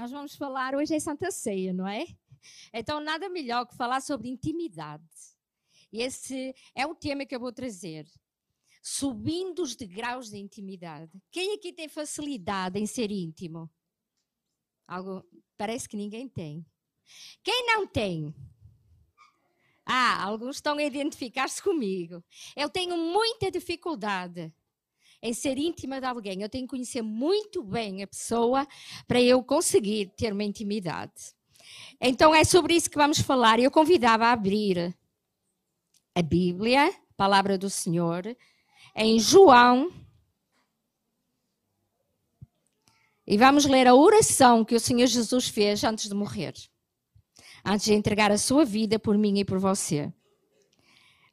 Nós vamos falar hoje em Santa Ceia, não é? Então, nada melhor que falar sobre intimidade. Esse é o tema que eu vou trazer. Subindo os degraus da intimidade. Quem aqui tem facilidade em ser íntimo? Algo, parece que ninguém tem. Quem não tem? Ah, alguns estão a identificar-se comigo. Eu tenho muita dificuldade em ser íntima de alguém. Eu tenho que conhecer muito bem a pessoa para eu conseguir ter uma intimidade. Então é sobre isso que vamos falar. Eu convidava a abrir a Bíblia, a palavra do Senhor, em João. E vamos ler a oração que o Senhor Jesus fez antes de morrer antes de entregar a sua vida por mim e por você.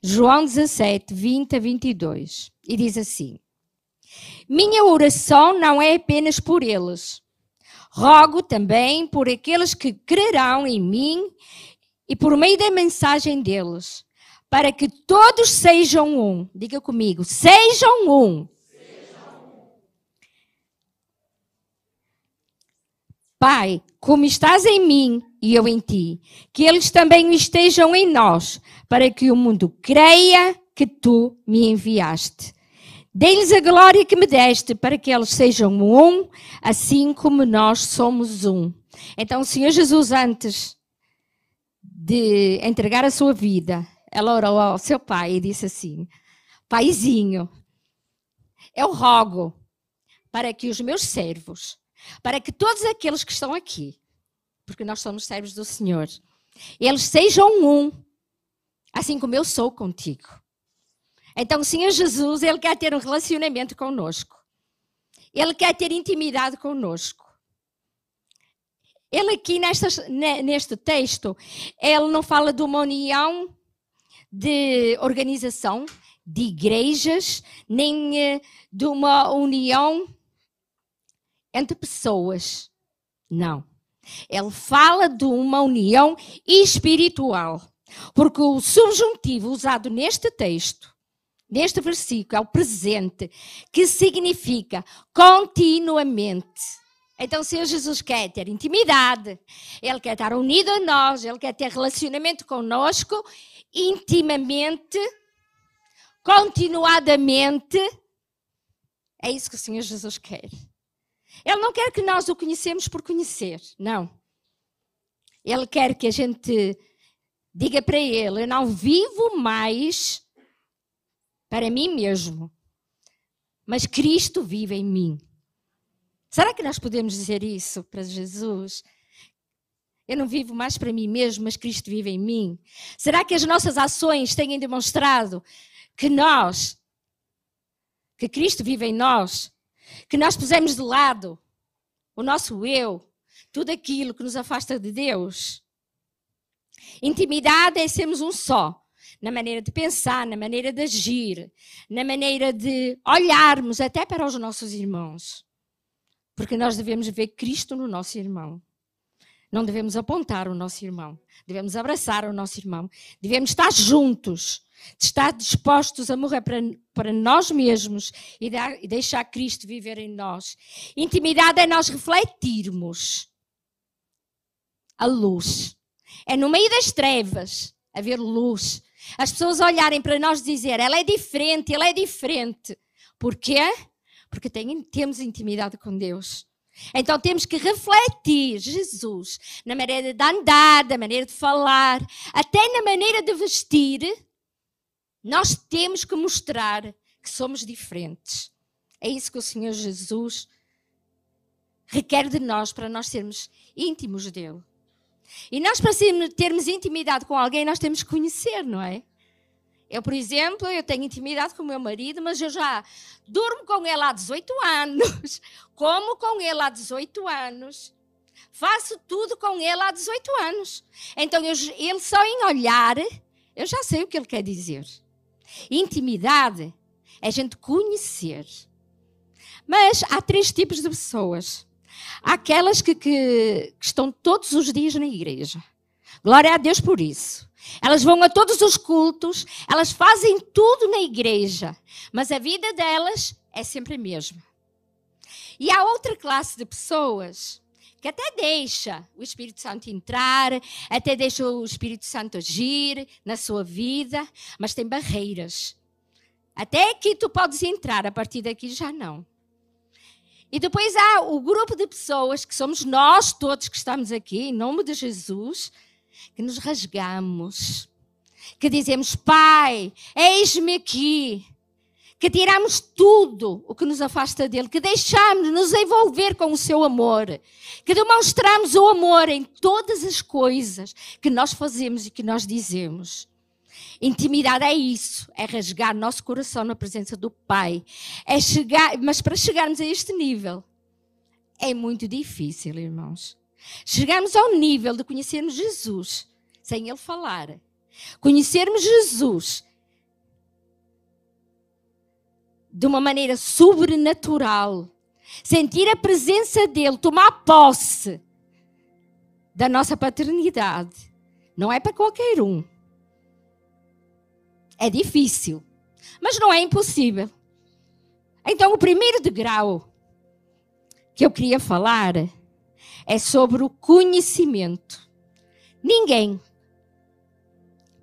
João 17, 20 a 22. E diz assim: Minha oração não é apenas por eles. Rogo também por aqueles que crerão em mim e por meio da mensagem deles, para que todos sejam um. Diga comigo: sejam um. Pai, como estás em mim e eu em ti, que eles também estejam em nós, para que o mundo creia que tu me enviaste. Dê-lhes a glória que me deste, para que eles sejam um, assim como nós somos um. Então, o Senhor Jesus, antes de entregar a sua vida, ela orou ao seu pai e disse assim: Paizinho, eu rogo para que os meus servos para que todos aqueles que estão aqui, porque nós somos servos do Senhor, eles sejam um, assim como eu sou contigo. Então, o Senhor Jesus, Ele quer ter um relacionamento conosco. Ele quer ter intimidade conosco. Ele aqui nesta, neste texto, ele não fala de uma união de organização, de igrejas, nem eh, de uma união entre pessoas. Não. Ele fala de uma união espiritual. Porque o subjuntivo usado neste texto, neste versículo, é o presente, que significa continuamente. Então, Senhor Jesus quer ter intimidade, Ele quer estar unido a nós, Ele quer ter relacionamento conosco intimamente, continuadamente. É isso que o Senhor Jesus quer. Ele não quer que nós o conhecemos por conhecer, não. Ele quer que a gente diga para ele: Eu não vivo mais para mim mesmo, mas Cristo vive em mim. Será que nós podemos dizer isso para Jesus? Eu não vivo mais para mim mesmo, mas Cristo vive em mim. Será que as nossas ações têm demonstrado que nós, que Cristo vive em nós, que nós pusemos de lado o nosso eu, tudo aquilo que nos afasta de Deus. Intimidade é sermos um só, na maneira de pensar, na maneira de agir, na maneira de olharmos até para os nossos irmãos. Porque nós devemos ver Cristo no nosso irmão. Não devemos apontar o nosso irmão, devemos abraçar o nosso irmão, devemos estar juntos estar dispostos a morrer para, para nós mesmos e, dar, e deixar Cristo viver em nós. Intimidade é nós refletirmos a luz. É no meio das trevas haver luz. As pessoas olharem para nós e dizer, ela é diferente, ele é diferente. Porquê? Porque tem, temos intimidade com Deus. Então temos que refletir Jesus na maneira de andar, na maneira de falar, até na maneira de vestir nós temos que mostrar que somos diferentes. É isso que o Senhor Jesus requer de nós para nós sermos íntimos dele. E nós, para termos intimidade com alguém, nós temos que conhecer, não é? Eu, por exemplo, eu tenho intimidade com o meu marido, mas eu já durmo com ele há 18 anos, como com ele há 18 anos, faço tudo com ele há 18 anos. Então, eu, ele só em olhar, eu já sei o que ele quer dizer. Intimidade é a gente conhecer. Mas há três tipos de pessoas. Aquelas que, que, que estão todos os dias na igreja. Glória a Deus por isso. Elas vão a todos os cultos, elas fazem tudo na igreja, mas a vida delas é sempre a mesma. E há outra classe de pessoas que até deixa o Espírito Santo entrar, até deixa o Espírito Santo agir na sua vida, mas tem barreiras. Até aqui tu podes entrar, a partir daqui já não. E depois há o grupo de pessoas que somos nós todos que estamos aqui, em nome de Jesus, que nos rasgamos, que dizemos: Pai, eis-me aqui, que tiramos tudo o que nos afasta dele, que deixamos nos envolver com o seu amor, que demonstramos o amor em todas as coisas que nós fazemos e que nós dizemos. Intimidade é isso, é rasgar nosso coração na presença do Pai. É chegar, mas para chegarmos a este nível é muito difícil, irmãos. Chegarmos ao nível de conhecermos Jesus sem ele falar. Conhecermos Jesus de uma maneira sobrenatural. Sentir a presença dele, tomar posse da nossa paternidade. Não é para qualquer um. É difícil, mas não é impossível. Então, o primeiro degrau que eu queria falar é sobre o conhecimento. Ninguém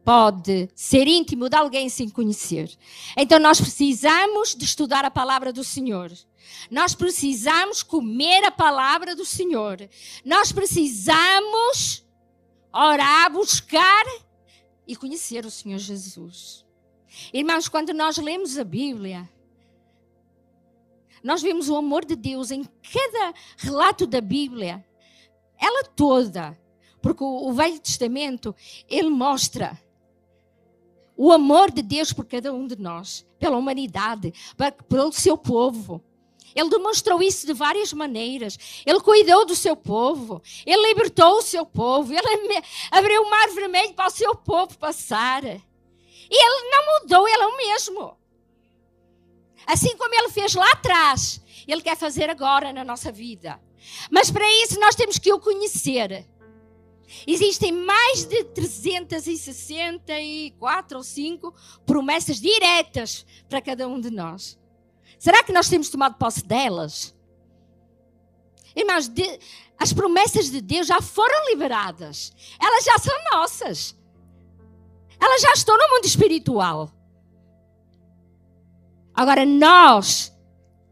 pode ser íntimo de alguém sem conhecer. Então nós precisamos de estudar a palavra do Senhor. Nós precisamos comer a palavra do Senhor. Nós precisamos orar, buscar e conhecer o Senhor Jesus. Irmãos, quando nós lemos a Bíblia, nós vemos o amor de Deus em cada relato da Bíblia, ela toda, porque o Velho Testamento ele mostra o amor de Deus por cada um de nós, pela humanidade, pelo seu povo. Ele demonstrou isso de várias maneiras. Ele cuidou do seu povo. Ele libertou o seu povo. Ele abriu o mar vermelho para o seu povo passar. E ele não mudou, ele é o mesmo. Assim como ele fez lá atrás, ele quer fazer agora na nossa vida. Mas para isso nós temos que o conhecer. Existem mais de 364 ou 5 promessas diretas para cada um de nós. Será que nós temos tomado posse delas? Irmãos, de, as promessas de Deus já foram liberadas. Elas já são nossas. Elas já estão no mundo espiritual. Agora nós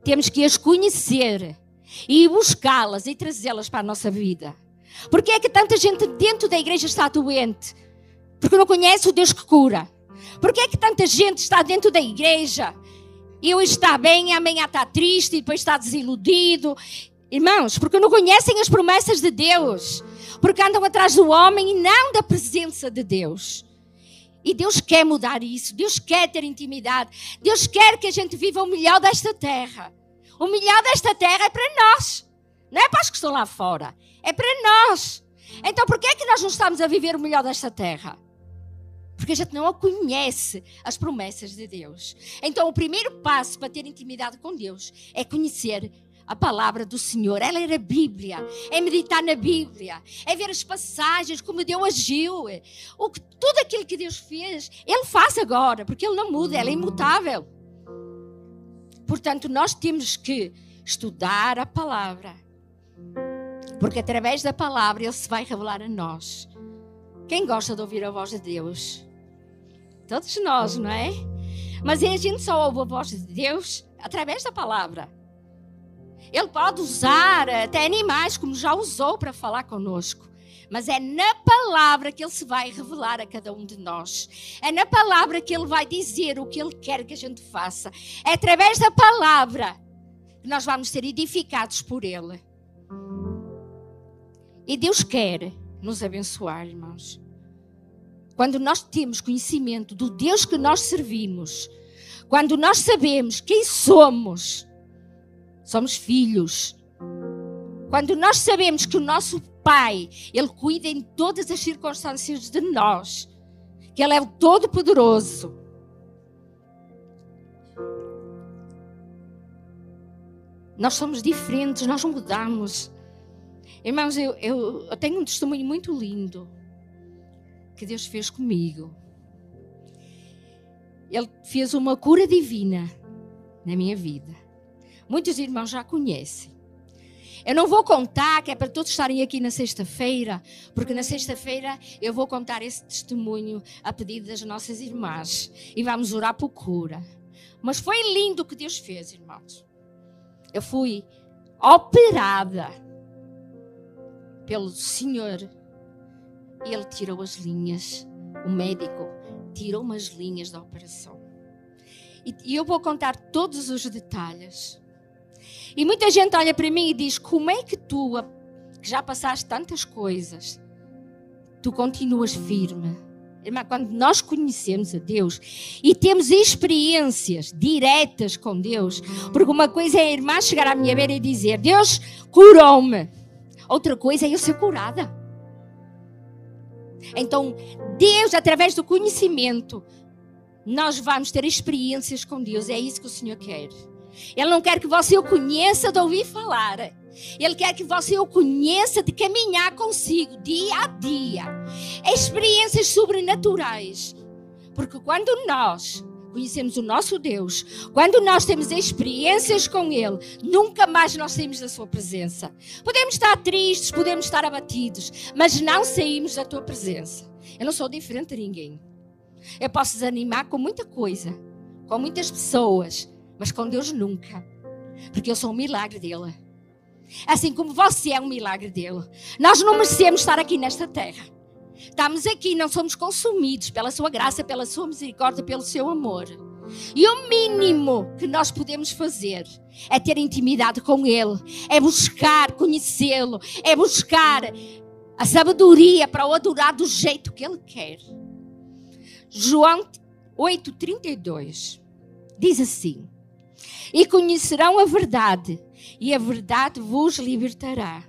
temos que as conhecer e buscá-las e trazê-las para a nossa vida. Por que é que tanta gente dentro da igreja está doente? Porque não conhece o Deus que cura. Por que é que tanta gente está dentro da igreja e hoje está bem, amanhã está triste e depois está desiludido? Irmãos, porque não conhecem as promessas de Deus. Porque andam atrás do homem e não da presença de Deus. E Deus quer mudar isso. Deus quer ter intimidade. Deus quer que a gente viva o melhor desta terra. O melhor desta terra é para nós. Não é para os que estão lá fora. É para nós. Então por que é que nós não estamos a viver o melhor desta terra? Porque a gente não conhece as promessas de Deus. Então o primeiro passo para ter intimidade com Deus é conhecer a palavra do Senhor, ela era a Bíblia, é meditar na Bíblia, é ver as passagens, como Deus agiu, o tudo aquilo que Deus fez, Ele faz agora, porque Ele não muda, Ele é imutável. Portanto, nós temos que estudar a palavra, porque através da palavra Ele se vai revelar a nós. Quem gosta de ouvir a voz de Deus? Todos nós, não é? Mas a gente só ouve a voz de Deus através da palavra. Ele pode usar até animais, como já usou para falar conosco. Mas é na palavra que Ele se vai revelar a cada um de nós. É na palavra que Ele vai dizer o que Ele quer que a gente faça. É através da palavra que nós vamos ser edificados por Ele. E Deus quer nos abençoar, irmãos. Quando nós temos conhecimento do Deus que nós servimos, quando nós sabemos quem somos, somos filhos. Quando nós sabemos que o nosso Pai, Ele cuida em todas as circunstâncias de nós, que Ele é o Todo-Poderoso. Nós somos diferentes, nós mudamos. Irmãos, eu, eu, eu tenho um testemunho muito lindo que Deus fez comigo. Ele fez uma cura divina na minha vida. Muitos irmãos já conhecem. Eu não vou contar, que é para todos estarem aqui na sexta-feira, porque na sexta-feira eu vou contar esse testemunho a pedido das nossas irmãs e vamos orar por cura. Mas foi lindo o que Deus fez, irmãos. Eu fui operada pelo Senhor e Ele tirou as linhas. O médico tirou umas linhas da operação. E eu vou contar todos os detalhes. E muita gente olha para mim e diz: Como é que tu, que já passaste tantas coisas, tu continuas firme? Irmã, quando nós conhecemos a Deus e temos experiências diretas com Deus, porque uma coisa é a irmã chegar à minha beira e dizer: Deus curou-me, outra coisa é eu ser curada. Então, Deus, através do conhecimento, nós vamos ter experiências com Deus, é isso que o Senhor quer. Ele não quer que você o conheça de ouvir falar. Ele quer que você o conheça de caminhar consigo dia a dia. Experiências sobrenaturais. Porque quando nós conhecemos o nosso Deus, quando nós temos experiências com Ele, nunca mais nós saímos da Sua presença. Podemos estar tristes, podemos estar abatidos, mas não saímos da Tua presença. Eu não sou diferente de ninguém. Eu posso desanimar com muita coisa, com muitas pessoas, mas com Deus nunca. Porque eu sou um milagre dele. Assim como você é um milagre dele. Nós não merecemos estar aqui nesta terra. Estamos aqui, não somos consumidos pela sua graça, pela sua misericórdia, pelo seu amor. E o mínimo que nós podemos fazer é ter intimidade com Ele, é buscar conhecê-lo, é buscar a sabedoria para o adorar do jeito que Ele quer. João 8,32 diz assim: e conhecerão a verdade, e a verdade vos libertará.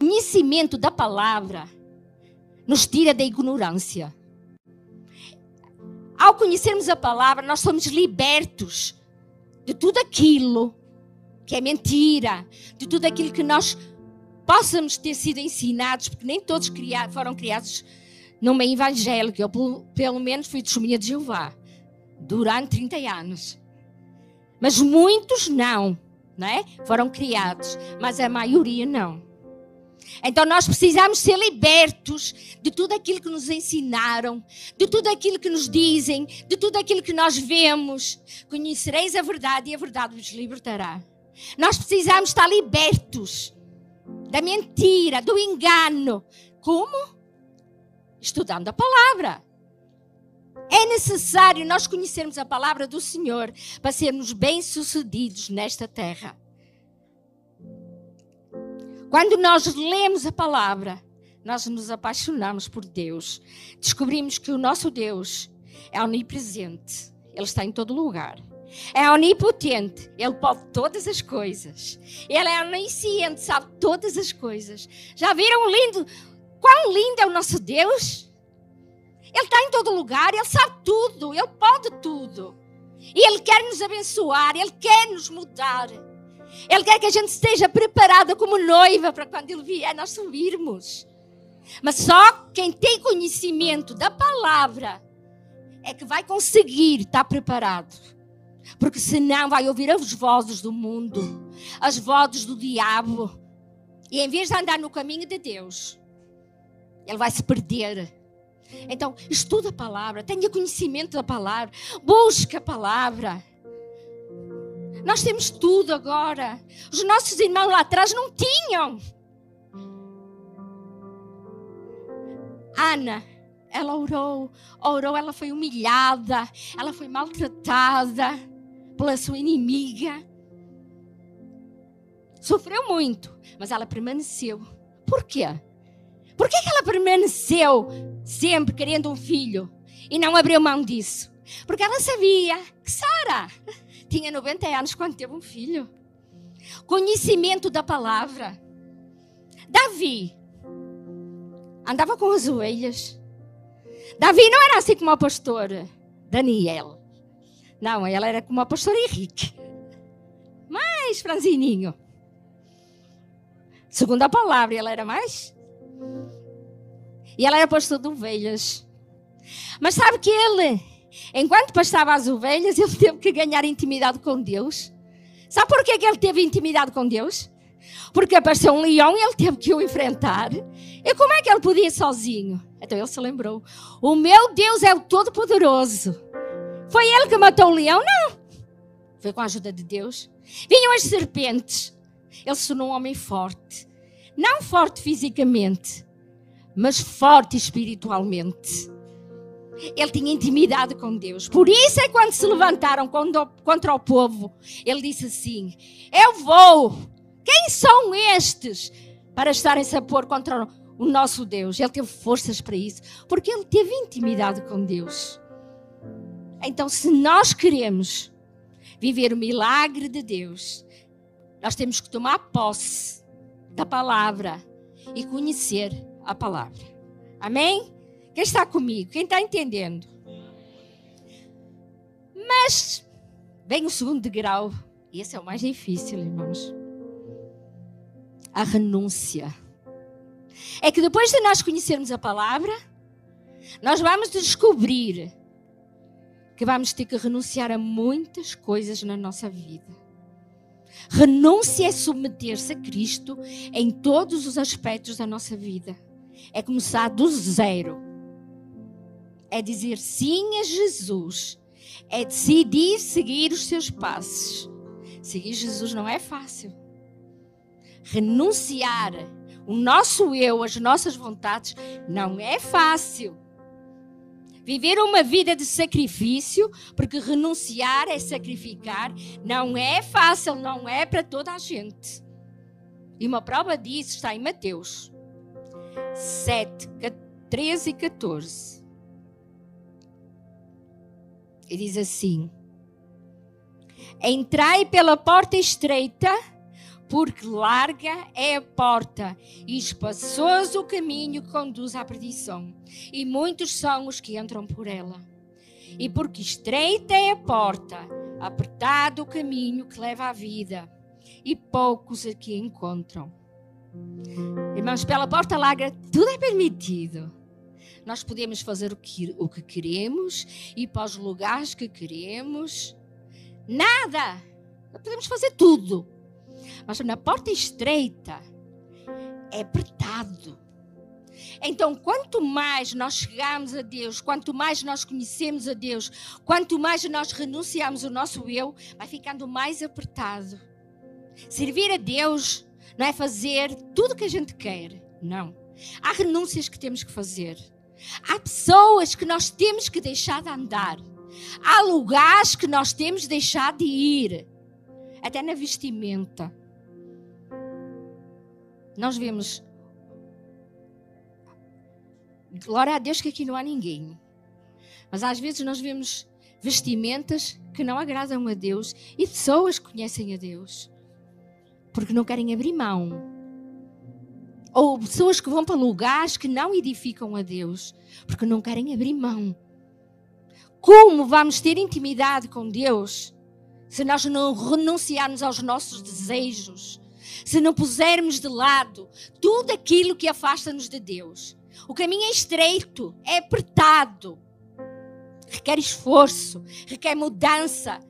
O conhecimento da palavra nos tira da ignorância. Ao conhecermos a palavra, nós somos libertos de tudo aquilo que é mentira, de tudo aquilo que nós possamos ter sido ensinados, porque nem todos foram criados no meio evangélico. Eu, pelo menos, fui testemunha de Jeová durante 30 anos. Mas muitos não, não é? Foram criados, mas a maioria não. Então nós precisamos ser libertos de tudo aquilo que nos ensinaram, de tudo aquilo que nos dizem, de tudo aquilo que nós vemos. Conhecereis a verdade e a verdade vos libertará. Nós precisamos estar libertos da mentira, do engano. Como? Estudando a palavra. É necessário nós conhecermos a palavra do Senhor para sermos bem-sucedidos nesta terra. Quando nós lemos a palavra, nós nos apaixonamos por Deus. Descobrimos que o nosso Deus é onipresente, Ele está em todo lugar. É onipotente, Ele pode todas as coisas. Ele é onisciente, sabe todas as coisas. Já viram lindo? Quão lindo é o nosso Deus? Ele está em todo lugar, Ele sabe tudo, Ele pode tudo. E Ele quer nos abençoar, Ele quer nos mudar. Ele quer que a gente esteja preparada como noiva para quando Ele vier nós subirmos. Mas só quem tem conhecimento da palavra é que vai conseguir estar preparado. Porque senão vai ouvir as vozes do mundo, as vozes do diabo. E em vez de andar no caminho de Deus, ele vai se perder então, estuda a palavra, tenha conhecimento da palavra, busque a palavra. Nós temos tudo agora. Os nossos irmãos lá atrás não tinham. Ana, ela orou, orou, ela foi humilhada, ela foi maltratada pela sua inimiga. Sofreu muito, mas ela permaneceu. Por quê? Por que, que ela permaneceu sempre querendo um filho e não abriu mão disso? Porque ela sabia que Sara tinha 90 anos quando teve um filho. Conhecimento da palavra. Davi andava com as ovelhas. Davi não era assim como a pastora Daniel. Não, ela era como a pastora Henrique. Mais franzininho. Segundo a palavra, ela era mais e ela era pastor de ovelhas. Mas sabe que ele, enquanto pastava as ovelhas, ele teve que ganhar intimidade com Deus. Sabe por que ele teve intimidade com Deus? Porque apareceu um leão e ele teve que o enfrentar. E como é que ele podia ir sozinho? Então ele se lembrou: O meu Deus é o Todo-Poderoso. Foi ele que matou o leão? Não. Foi com a ajuda de Deus. Vinham as serpentes. Ele se tornou um homem forte. Não forte fisicamente, mas forte espiritualmente. Ele tinha intimidade com Deus. Por isso é quando se levantaram contra o povo, ele disse assim: Eu vou. Quem são estes para estarem-se a pôr contra o nosso Deus? Ele teve forças para isso, porque ele teve intimidade com Deus. Então, se nós queremos viver o milagre de Deus, nós temos que tomar posse da palavra e conhecer a palavra. Amém? Quem está comigo? Quem está entendendo? Mas vem o segundo degrau, e esse é o mais difícil, irmãos. A renúncia. É que depois de nós conhecermos a palavra, nós vamos descobrir que vamos ter que renunciar a muitas coisas na nossa vida. Renúncia é submeter-se a Cristo em todos os aspectos da nossa vida. É começar do zero é dizer sim a Jesus, é decidir seguir os seus passos. Seguir Jesus não é fácil. Renunciar o nosso eu, as nossas vontades, não é fácil. Viver uma vida de sacrifício, porque renunciar é sacrificar, não é fácil, não é para toda a gente. E uma prova disso está em Mateus 7, 13 e 14. E diz assim: Entrai pela porta estreita, porque larga é a porta e espaçoso o caminho que conduz à perdição, e muitos são os que entram por ela. E porque estreita é a porta, apertado o caminho que leva à vida, e poucos aqui encontram. Irmãos, pela porta larga tudo é permitido nós podemos fazer o que, o que queremos, ir para os lugares que queremos. Nada! Podemos fazer tudo. Mas na porta estreita é apertado. Então, quanto mais nós chegamos a Deus, quanto mais nós conhecemos a Deus, quanto mais nós renunciamos o nosso eu, vai ficando mais apertado. Servir a Deus não é fazer tudo o que a gente quer. Não. Há renúncias que temos que fazer. Há pessoas que nós temos que deixar de andar. Há lugares que nós temos de deixar de ir. Até na vestimenta. Nós vemos. Glória a Deus que aqui não há ninguém. Mas às vezes nós vemos vestimentas que não agradam a Deus e pessoas que conhecem a Deus porque não querem abrir mão ou pessoas que vão para lugares que não edificam a Deus, porque não querem abrir mão. Como vamos ter intimidade com Deus se nós não renunciarmos aos nossos desejos? Se não pusermos de lado tudo aquilo que afasta-nos de Deus? O caminho é estreito, é apertado, requer esforço, requer mudança,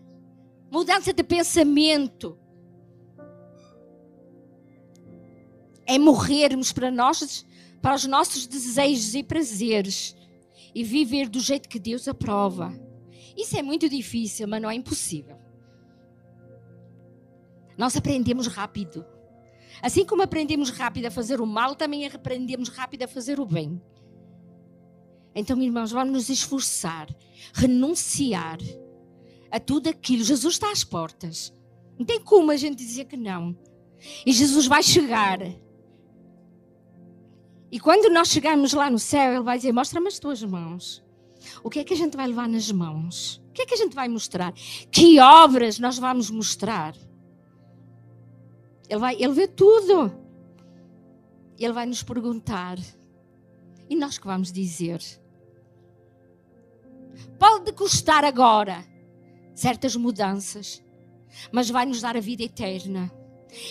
mudança de pensamento é morrermos para nós, para os nossos desejos e prazeres e viver do jeito que Deus aprova. Isso é muito difícil, mas não é impossível. Nós aprendemos rápido. Assim como aprendemos rápido a fazer o mal, também aprendemos rápido a fazer o bem. Então, irmãos, vamos nos esforçar, renunciar a tudo aquilo. Jesus está às portas. Não tem como a gente dizer que não. E Jesus vai chegar e quando nós chegarmos lá no céu, Ele vai dizer: Mostra-me as tuas mãos. O que é que a gente vai levar nas mãos? O que é que a gente vai mostrar? Que obras nós vamos mostrar? Ele, vai, ele vê tudo. Ele vai nos perguntar. E nós que vamos dizer? Pode custar agora certas mudanças, mas vai nos dar a vida eterna.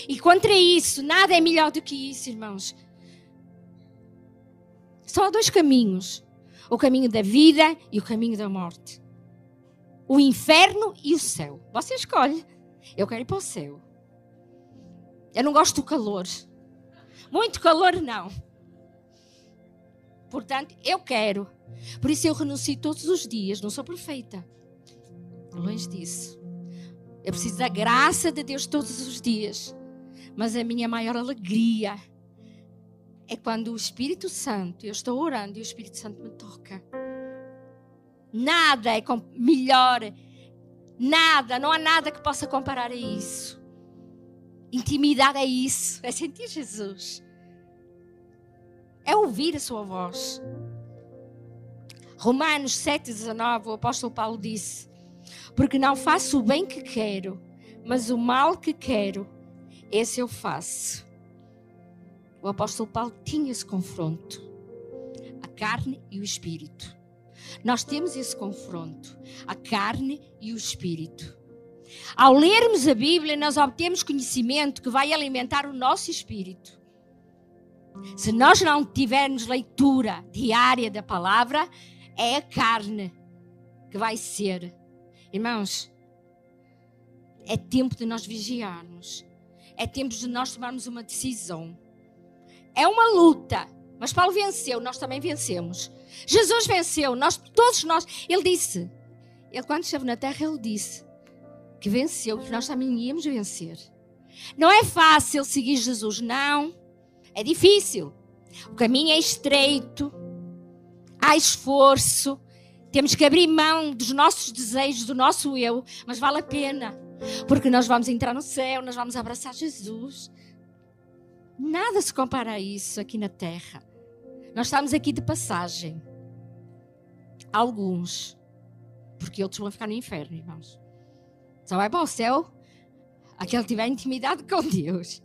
E contra isso, nada é melhor do que isso, irmãos. Só há dois caminhos: o caminho da vida e o caminho da morte. O inferno e o céu. Você escolhe. Eu quero ir para o céu. Eu não gosto do calor. Muito calor, não. Portanto, eu quero. Por isso eu renuncio todos os dias. Não sou perfeita. Longe disso. Eu preciso da graça de Deus todos os dias. Mas a minha maior alegria é quando o Espírito Santo, eu estou orando e o Espírito Santo me toca. Nada é melhor, nada, não há nada que possa comparar a isso. Intimidade é isso, é sentir Jesus, é ouvir a sua voz. Romanos 7,19, o apóstolo Paulo disse: Porque não faço o bem que quero, mas o mal que quero, esse eu faço. O apóstolo Paulo tinha esse confronto, a carne e o espírito. Nós temos esse confronto, a carne e o espírito. Ao lermos a Bíblia, nós obtemos conhecimento que vai alimentar o nosso espírito. Se nós não tivermos leitura diária da palavra, é a carne que vai ser. Irmãos, é tempo de nós vigiarmos. É tempo de nós tomarmos uma decisão. É uma luta. Mas Paulo venceu, nós também vencemos. Jesus venceu, nós, todos nós. Ele disse, ele quando esteve na terra, ele disse que venceu, que nós também íamos vencer. Não é fácil seguir Jesus, não. É difícil. O caminho é estreito, há esforço, temos que abrir mão dos nossos desejos, do nosso eu, mas vale a pena, porque nós vamos entrar no céu, nós vamos abraçar Jesus. Nada se compara a isso aqui na terra. Nós estamos aqui de passagem. Alguns. Porque outros vão ficar no inferno, irmãos. Só vai para o céu aquele que tiver intimidade com Deus.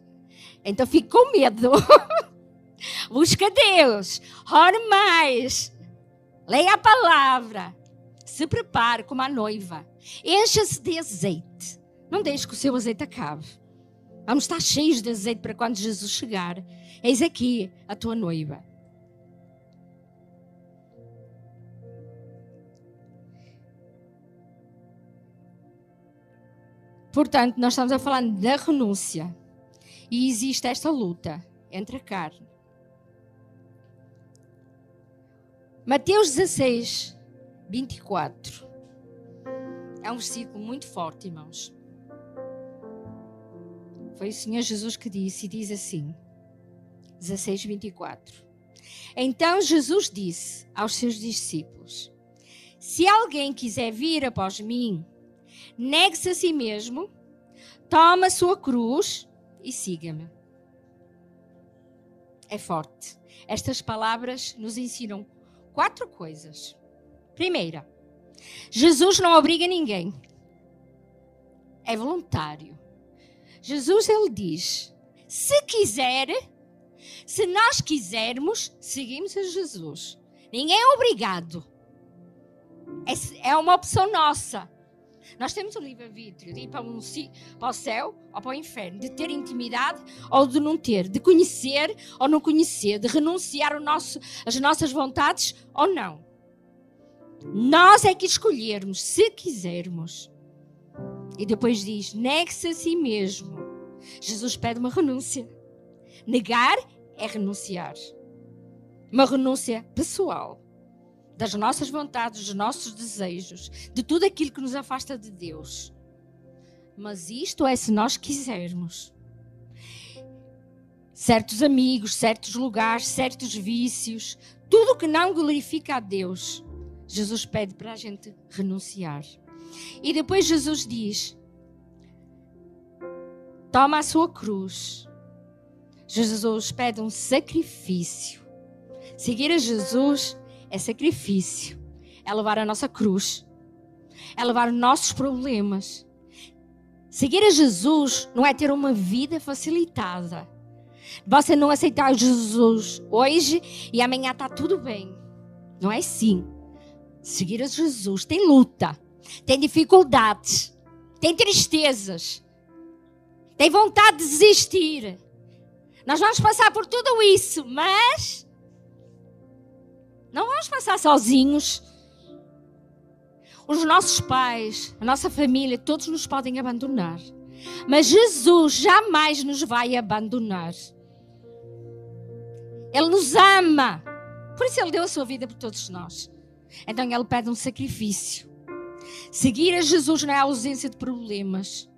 Então fique com medo. Busca Deus. Ore mais. Leia a palavra. Se prepare como a noiva. Encha-se de azeite. Não deixe que o seu azeite acabe. Vamos estar cheios de azeite para quando Jesus chegar. Eis aqui a tua noiva. Portanto, nós estamos a falar da renúncia. E existe esta luta entre a carne. Mateus 16, 24. É um versículo muito forte, irmãos. Foi o Senhor Jesus que disse, e diz assim: 16, 24. Então Jesus disse aos seus discípulos: Se alguém quiser vir após mim, negue-se a si mesmo, toma a sua cruz e siga-me. É forte. Estas palavras nos ensinam quatro coisas. Primeira, Jesus não obriga ninguém. É voluntário. Jesus ele diz: se quiser, se nós quisermos, seguimos a Jesus. Ninguém é obrigado. É, é uma opção nossa. Nós temos o livre-arbítrio de ir para, um, para o céu ou para o inferno, de ter intimidade ou de não ter, de conhecer ou não conhecer, de renunciar o nosso, as nossas vontades ou não. Nós é que escolhermos, se quisermos. E depois diz: negue-se a si mesmo. Jesus pede uma renúncia. Negar é renunciar. Uma renúncia pessoal das nossas vontades, dos nossos desejos, de tudo aquilo que nos afasta de Deus. Mas isto é se nós quisermos. Certos amigos, certos lugares, certos vícios, tudo que não glorifica a Deus, Jesus pede para a gente renunciar. E depois Jesus diz: toma a sua cruz. Jesus pede um sacrifício. Seguir a Jesus é sacrifício, é levar a nossa cruz, é levar os nossos problemas. Seguir a Jesus não é ter uma vida facilitada. Você não aceitar Jesus hoje e amanhã está tudo bem. Não é assim. Seguir a Jesus tem luta tem dificuldades, tem tristezas, tem vontade de desistir. Nós vamos passar por tudo isso, mas não vamos passar sozinhos. Os nossos pais, a nossa família, todos nos podem abandonar. Mas Jesus jamais nos vai abandonar. Ele nos ama. Por isso ele deu a sua vida por todos nós. Então ele pede um sacrifício. Seguir a Jesus não é a ausência de problemas.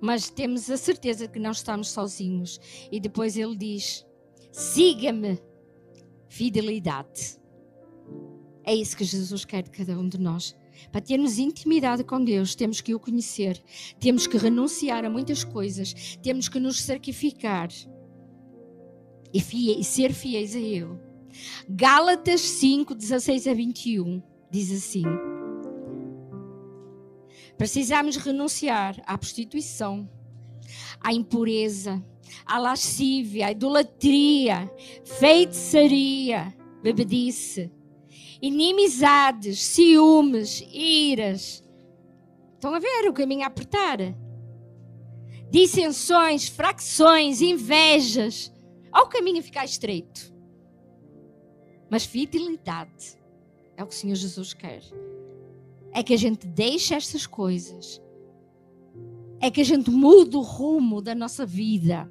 Mas temos a certeza que não estamos sozinhos. E depois ele diz: siga-me, fidelidade. É isso que Jesus quer de cada um de nós. Para termos intimidade com Deus, temos que o conhecer, temos que renunciar a muitas coisas, temos que nos sacrificar e, e ser fiéis a Ele. Gálatas 5, 16 a 21 diz assim: Precisamos renunciar à prostituição, à impureza, à lascívia, à idolatria, feitiçaria, bebedice inimizades, ciúmes, iras. Estão a ver o caminho a apertar? Dissensões, fracções, invejas. Ao caminho a ficar estreito. Mas fidelidade é o que o Senhor Jesus quer. É que a gente deixe estas coisas. É que a gente mude o rumo da nossa vida.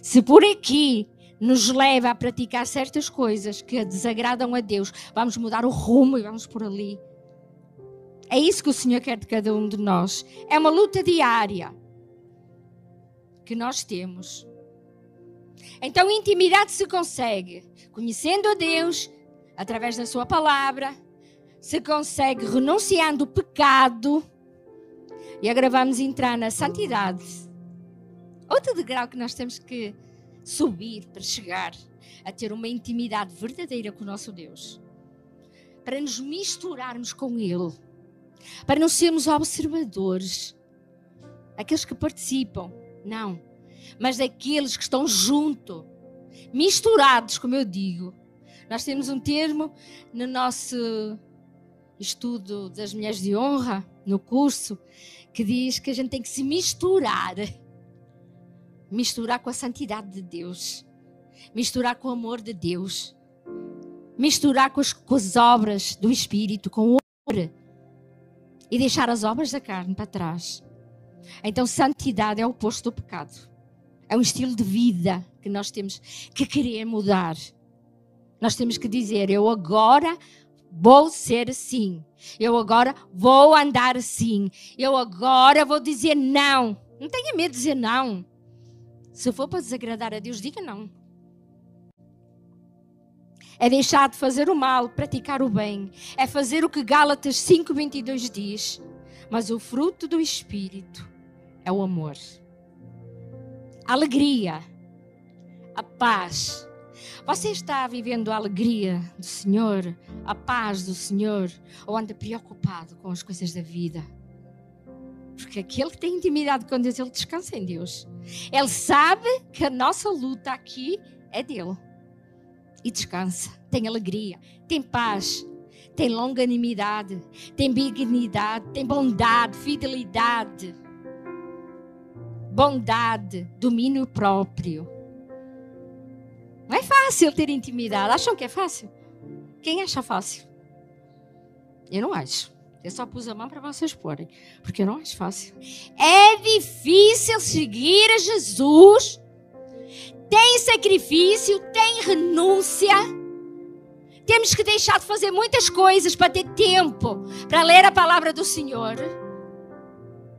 Se por aqui nos leva a praticar certas coisas que desagradam a Deus, vamos mudar o rumo e vamos por ali. É isso que o Senhor quer de cada um de nós. É uma luta diária que nós temos. Então, intimidade se consegue conhecendo a Deus através da Sua palavra, se consegue renunciando o pecado e agora vamos entrar na santidade. Outro degrau que nós temos que subir para chegar a ter uma intimidade verdadeira com o nosso Deus, para nos misturarmos com Ele, para não sermos observadores, aqueles que participam, não, mas daqueles que estão junto, misturados, como eu digo. Nós temos um termo no nosso estudo das mulheres de honra, no curso, que diz que a gente tem que se misturar misturar com a santidade de Deus, misturar com o amor de Deus, misturar com as, com as obras do Espírito, com o amor e deixar as obras da carne para trás. Então, santidade é o oposto do pecado. É um estilo de vida que nós temos que querer mudar. Nós temos que dizer: Eu agora vou ser assim. Eu agora vou andar assim. Eu agora vou dizer não. Não tenha medo de dizer não. Se for para desagradar a Deus, diga não. É deixar de fazer o mal, praticar o bem. É fazer o que Gálatas 5:22 diz. Mas o fruto do espírito é o amor. A alegria, a paz. Você está vivendo a alegria do Senhor, a paz do Senhor, ou anda preocupado com as coisas da vida? Porque aquele que tem intimidade com Deus, ele descansa em Deus. Ele sabe que a nossa luta aqui é dele. E descansa, tem alegria, tem paz, tem longanimidade, tem benignidade, tem bondade, fidelidade, bondade, domínio próprio. Não é fácil ter intimidade. Acham que é fácil? Quem acha fácil? Eu não acho. Eu só pus a mão para vocês porem, porque não é fácil. É difícil seguir a Jesus. Tem sacrifício, tem renúncia. Temos que deixar de fazer muitas coisas para ter tempo para ler a palavra do Senhor.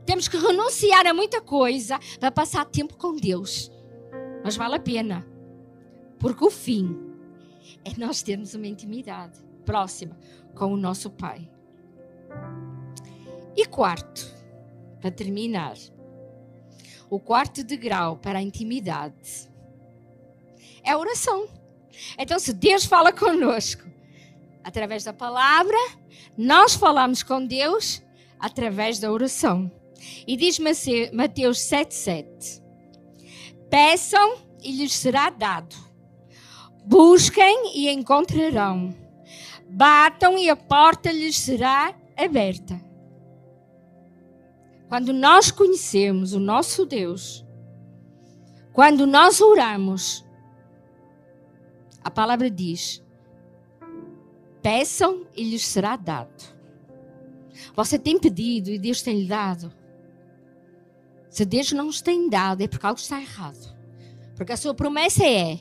Temos que renunciar a muita coisa para passar tempo com Deus. Mas vale a pena. Porque o fim é nós termos uma intimidade próxima com o nosso Pai. E quarto, para terminar, o quarto degrau para a intimidade é a oração. Então, se Deus fala conosco através da palavra, nós falamos com Deus através da oração. E diz Mateus 7,7: Peçam e lhes será dado, busquem e encontrarão, batam e a porta lhes será aberta. Quando nós conhecemos o nosso Deus, quando nós oramos, a palavra diz: peçam e lhes será dado. Você tem pedido e Deus tem lhe dado. Se Deus não nos tem dado, é porque algo está errado. Porque a sua promessa é: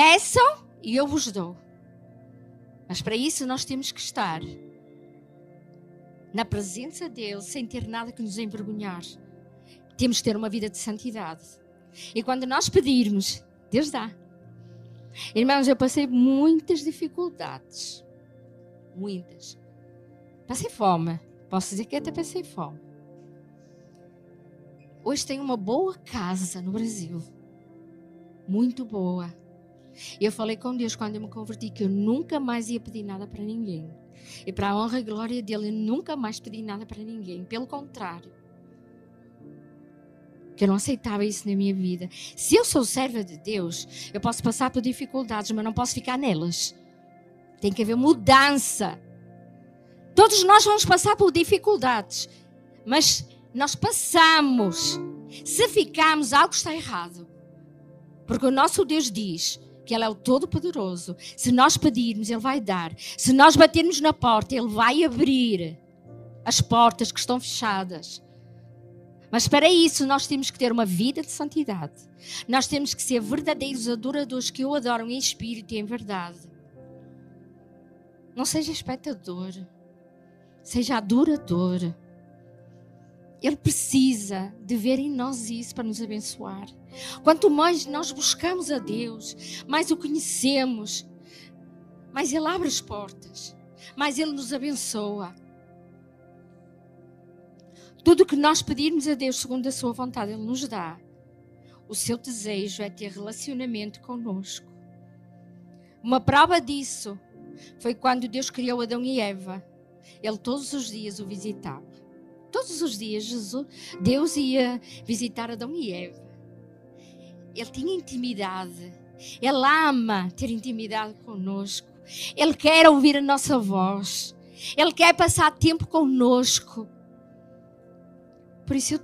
peçam e eu vos dou. Mas para isso nós temos que estar na presença dele, sem ter nada que nos envergonhar. Temos que ter uma vida de santidade. E quando nós pedirmos, Deus dá. Irmãos, eu passei muitas dificuldades. Muitas. Passei fome. Posso dizer que até passei fome. Hoje tenho uma boa casa no Brasil. Muito boa. E eu falei com Deus quando eu me converti que eu nunca mais ia pedir nada para ninguém. E para a honra e glória dele, eu nunca mais pedi nada para ninguém. Pelo contrário. Que eu não aceitava isso na minha vida. Se eu sou serva de Deus, eu posso passar por dificuldades, mas não posso ficar nelas. Tem que haver mudança. Todos nós vamos passar por dificuldades, mas nós passamos. Se ficarmos, algo está errado. Porque o nosso Deus diz Ele é o Todo-Poderoso. Se nós pedirmos, Ele vai dar. Se nós batermos na porta, Ele vai abrir as portas que estão fechadas. Mas para isso nós temos que ter uma vida de santidade. Nós temos que ser verdadeiros adoradores que o adoram em espírito e em verdade. Não seja espectador, seja adorador. Ele precisa de ver em nós isso para nos abençoar. Quanto mais nós buscamos a Deus, mais o conhecemos, mais Ele abre as portas, mais Ele nos abençoa. Tudo que nós pedirmos a Deus segundo a Sua vontade, Ele nos dá. O seu desejo é ter relacionamento conosco. Uma prova disso foi quando Deus criou Adão e Eva. Ele todos os dias o visitava. Todos os dias Jesus, Deus ia visitar Adão e Eva. Ele tinha intimidade. Ele ama ter intimidade conosco. Ele quer ouvir a nossa voz. Ele quer passar tempo conosco. Por isso eu,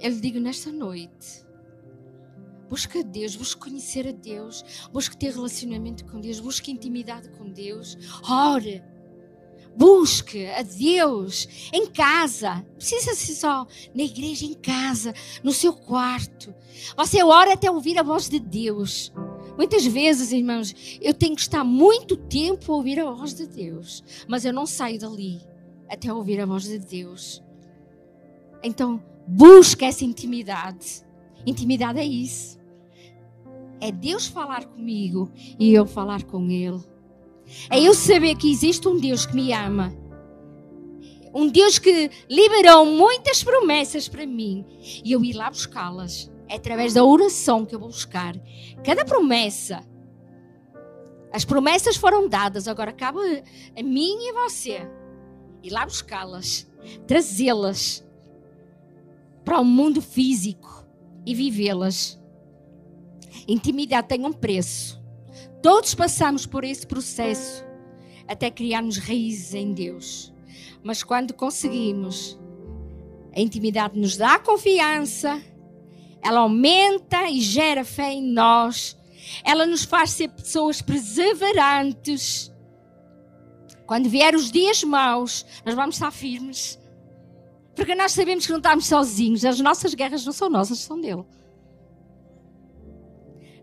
eu lhe digo nesta noite: busca Deus, busca conhecer a Deus, busca ter relacionamento com Deus, busca intimidade com Deus. Ore Busque a Deus em casa. Não precisa ser só na igreja, em casa, no seu quarto. Você ora até ouvir a voz de Deus. Muitas vezes, irmãos, eu tenho que estar muito tempo a ouvir a voz de Deus, mas eu não saio dali até ouvir a voz de Deus. Então, busque essa intimidade. Intimidade é isso. É Deus falar comigo e eu falar com Ele. É eu saber que existe um Deus que me ama. Um Deus que liberou muitas promessas para mim e eu ir lá buscá-las. É através da oração que eu vou buscar cada promessa. As promessas foram dadas, agora cabe a mim e a você ir lá buscá-las, trazê-las para o mundo físico e vivê-las. Intimidade tem um preço. Todos passamos por esse processo até criarmos raízes em Deus. Mas quando conseguimos, a intimidade nos dá confiança, ela aumenta e gera fé em nós, ela nos faz ser pessoas perseverantes. Quando vier os dias maus, nós vamos estar firmes. Porque nós sabemos que não estamos sozinhos, as nossas guerras não são nossas, são dele.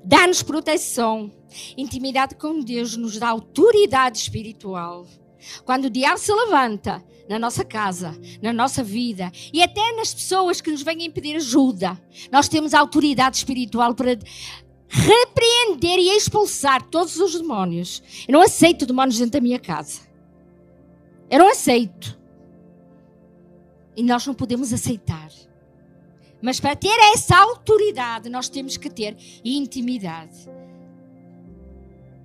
Dá-nos proteção. Intimidade com Deus nos dá autoridade espiritual. Quando o diabo se levanta na nossa casa, na nossa vida e até nas pessoas que nos vêm pedir ajuda, nós temos autoridade espiritual para repreender e expulsar todos os demónios. Eu não aceito demónios dentro da minha casa. Eu não aceito. E nós não podemos aceitar. Mas para ter essa autoridade, nós temos que ter intimidade.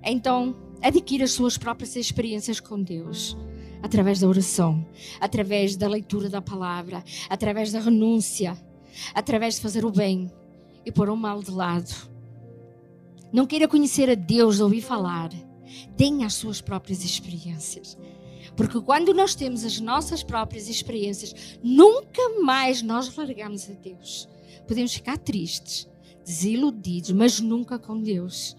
Então, adquira as suas próprias experiências com Deus. Através da oração, através da leitura da palavra, através da renúncia, através de fazer o bem e pôr o mal de lado. Não queira conhecer a Deus, ouvir falar. Tenha as suas próprias experiências. Porque quando nós temos as nossas próprias experiências, nunca mais nós largamos a Deus. Podemos ficar tristes, desiludidos, mas nunca com Deus.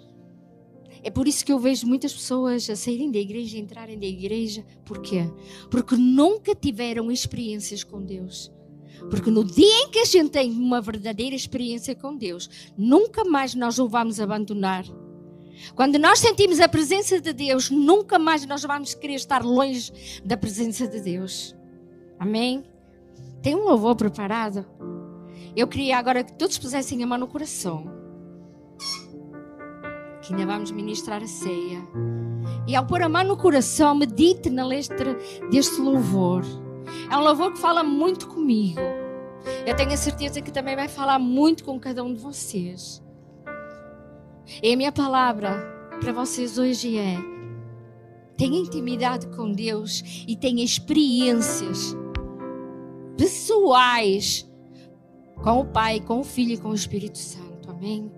É por isso que eu vejo muitas pessoas a saírem da igreja e entrarem da igreja. Por quê? Porque nunca tiveram experiências com Deus. Porque no dia em que a gente tem uma verdadeira experiência com Deus, nunca mais nós o vamos abandonar. Quando nós sentimos a presença de Deus, nunca mais nós vamos querer estar longe da presença de Deus. Amém? Tem um louvor preparado? Eu queria agora que todos pusessem a mão no coração. Que ainda vamos ministrar a ceia. E ao pôr a mão no coração, medite na letra deste louvor. É um louvor que fala muito comigo. Eu tenho a certeza que também vai falar muito com cada um de vocês. E a minha palavra para vocês hoje é: tenha intimidade com Deus e tenha experiências pessoais com o Pai, com o Filho e com o Espírito Santo. Amém?